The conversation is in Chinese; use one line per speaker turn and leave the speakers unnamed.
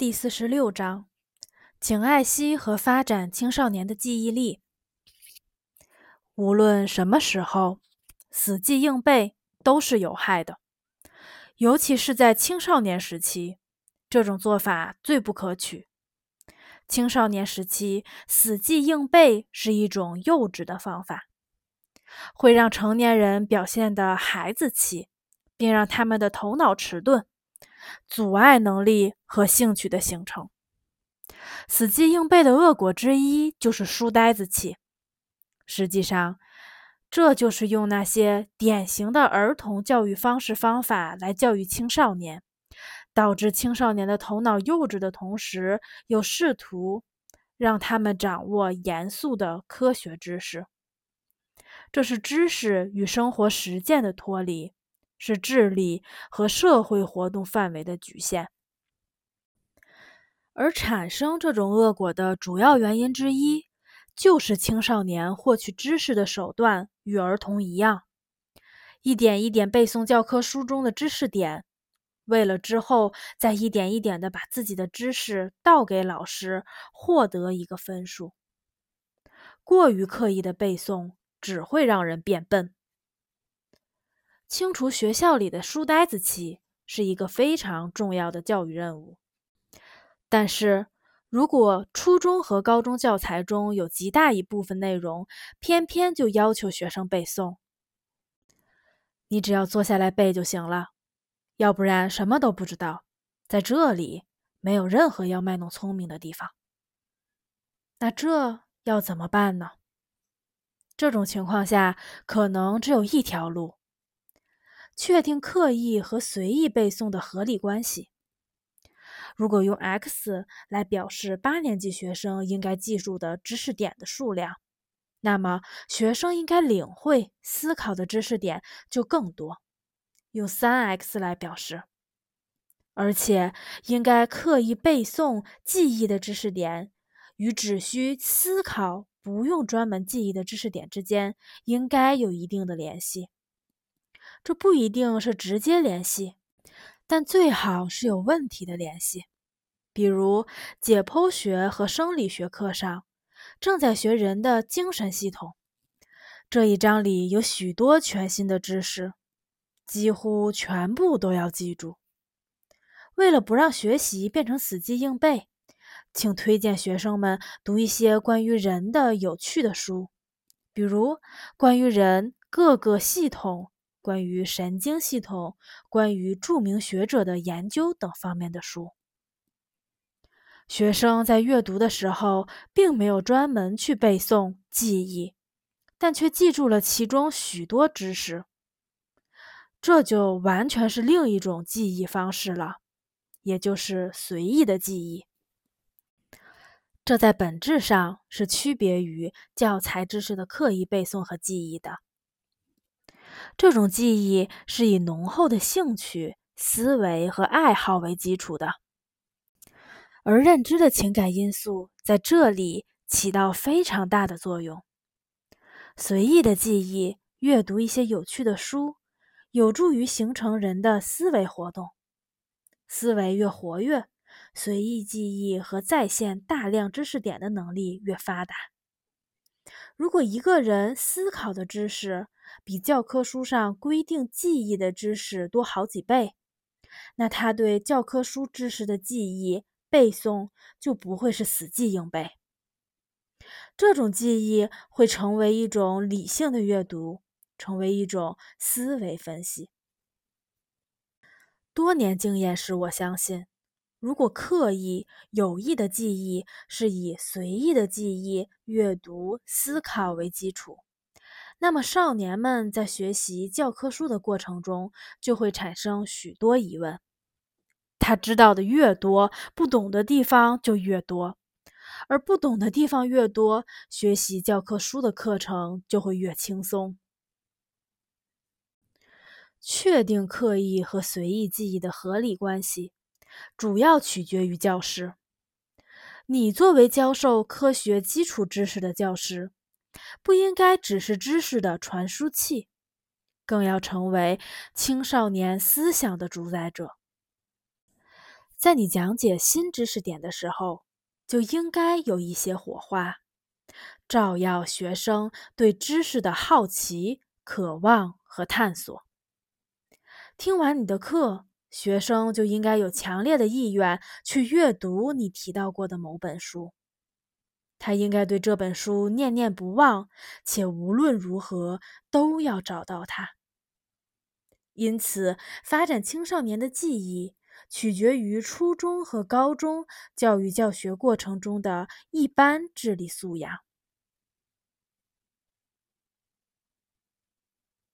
第四十六章，请爱惜和发展青少年的记忆力。无论什么时候，死记硬背都是有害的，尤其是在青少年时期，这种做法最不可取。青少年时期死记硬背是一种幼稚的方法，会让成年人表现的孩子气，并让他们的头脑迟钝。阻碍能力和兴趣的形成。死记硬背的恶果之一就是书呆子气。实际上，这就是用那些典型的儿童教育方式方法来教育青少年，导致青少年的头脑幼稚的同时，又试图让他们掌握严肃的科学知识。这是知识与生活实践的脱离。是智力和社会活动范围的局限，而产生这种恶果的主要原因之一，就是青少年获取知识的手段与儿童一样，一点一点背诵教科书中的知识点，为了之后再一点一点的把自己的知识倒给老师，获得一个分数。过于刻意的背诵，只会让人变笨。清除学校里的书呆子气是一个非常重要的教育任务，但是如果初中和高中教材中有极大一部分内容偏偏就要求学生背诵，你只要坐下来背就行了，要不然什么都不知道，在这里没有任何要卖弄聪明的地方。那这要怎么办呢？这种情况下，可能只有一条路。确定刻意和随意背诵的合理关系。如果用 x 来表示八年级学生应该记住的知识点的数量，那么学生应该领会思考的知识点就更多。用三 x 来表示，而且应该刻意背诵记忆的知识点与只需思考不用专门记忆的知识点之间应该有一定的联系。这不一定是直接联系，但最好是有问题的联系。比如解剖学和生理学课上，正在学人的精神系统，这一章里有许多全新的知识，几乎全部都要记住。为了不让学习变成死记硬背，请推荐学生们读一些关于人的有趣的书，比如关于人各个系统。关于神经系统、关于著名学者的研究等方面的书，学生在阅读的时候并没有专门去背诵记忆，但却记住了其中许多知识。这就完全是另一种记忆方式了，也就是随意的记忆。这在本质上是区别于教材知识的刻意背诵和记忆的。这种记忆是以浓厚的兴趣、思维和爱好为基础的，而认知的情感因素在这里起到非常大的作用。随意的记忆，阅读一些有趣的书，有助于形成人的思维活动。思维越活跃，随意记忆和再现大量知识点的能力越发达。如果一个人思考的知识比教科书上规定记忆的知识多好几倍，那他对教科书知识的记忆背诵就不会是死记硬背。这种记忆会成为一种理性的阅读，成为一种思维分析。多年经验使我相信。如果刻意有意的记忆是以随意的记忆、阅读、思考为基础，那么少年们在学习教科书的过程中就会产生许多疑问。他知道的越多，不懂的地方就越多，而不懂的地方越多，学习教科书的课程就会越轻松。确定刻意和随意记忆的合理关系。主要取决于教师。你作为教授科学基础知识的教师，不应该只是知识的传输器，更要成为青少年思想的主宰者。在你讲解新知识点的时候，就应该有一些火花，照耀学生对知识的好奇、渴望和探索。听完你的课，学生就应该有强烈的意愿去阅读你提到过的某本书。他应该对这本书念念不忘，且无论如何都要找到它。因此，发展青少年的记忆取决于初中和高中教育教学过程中的一般智力素养。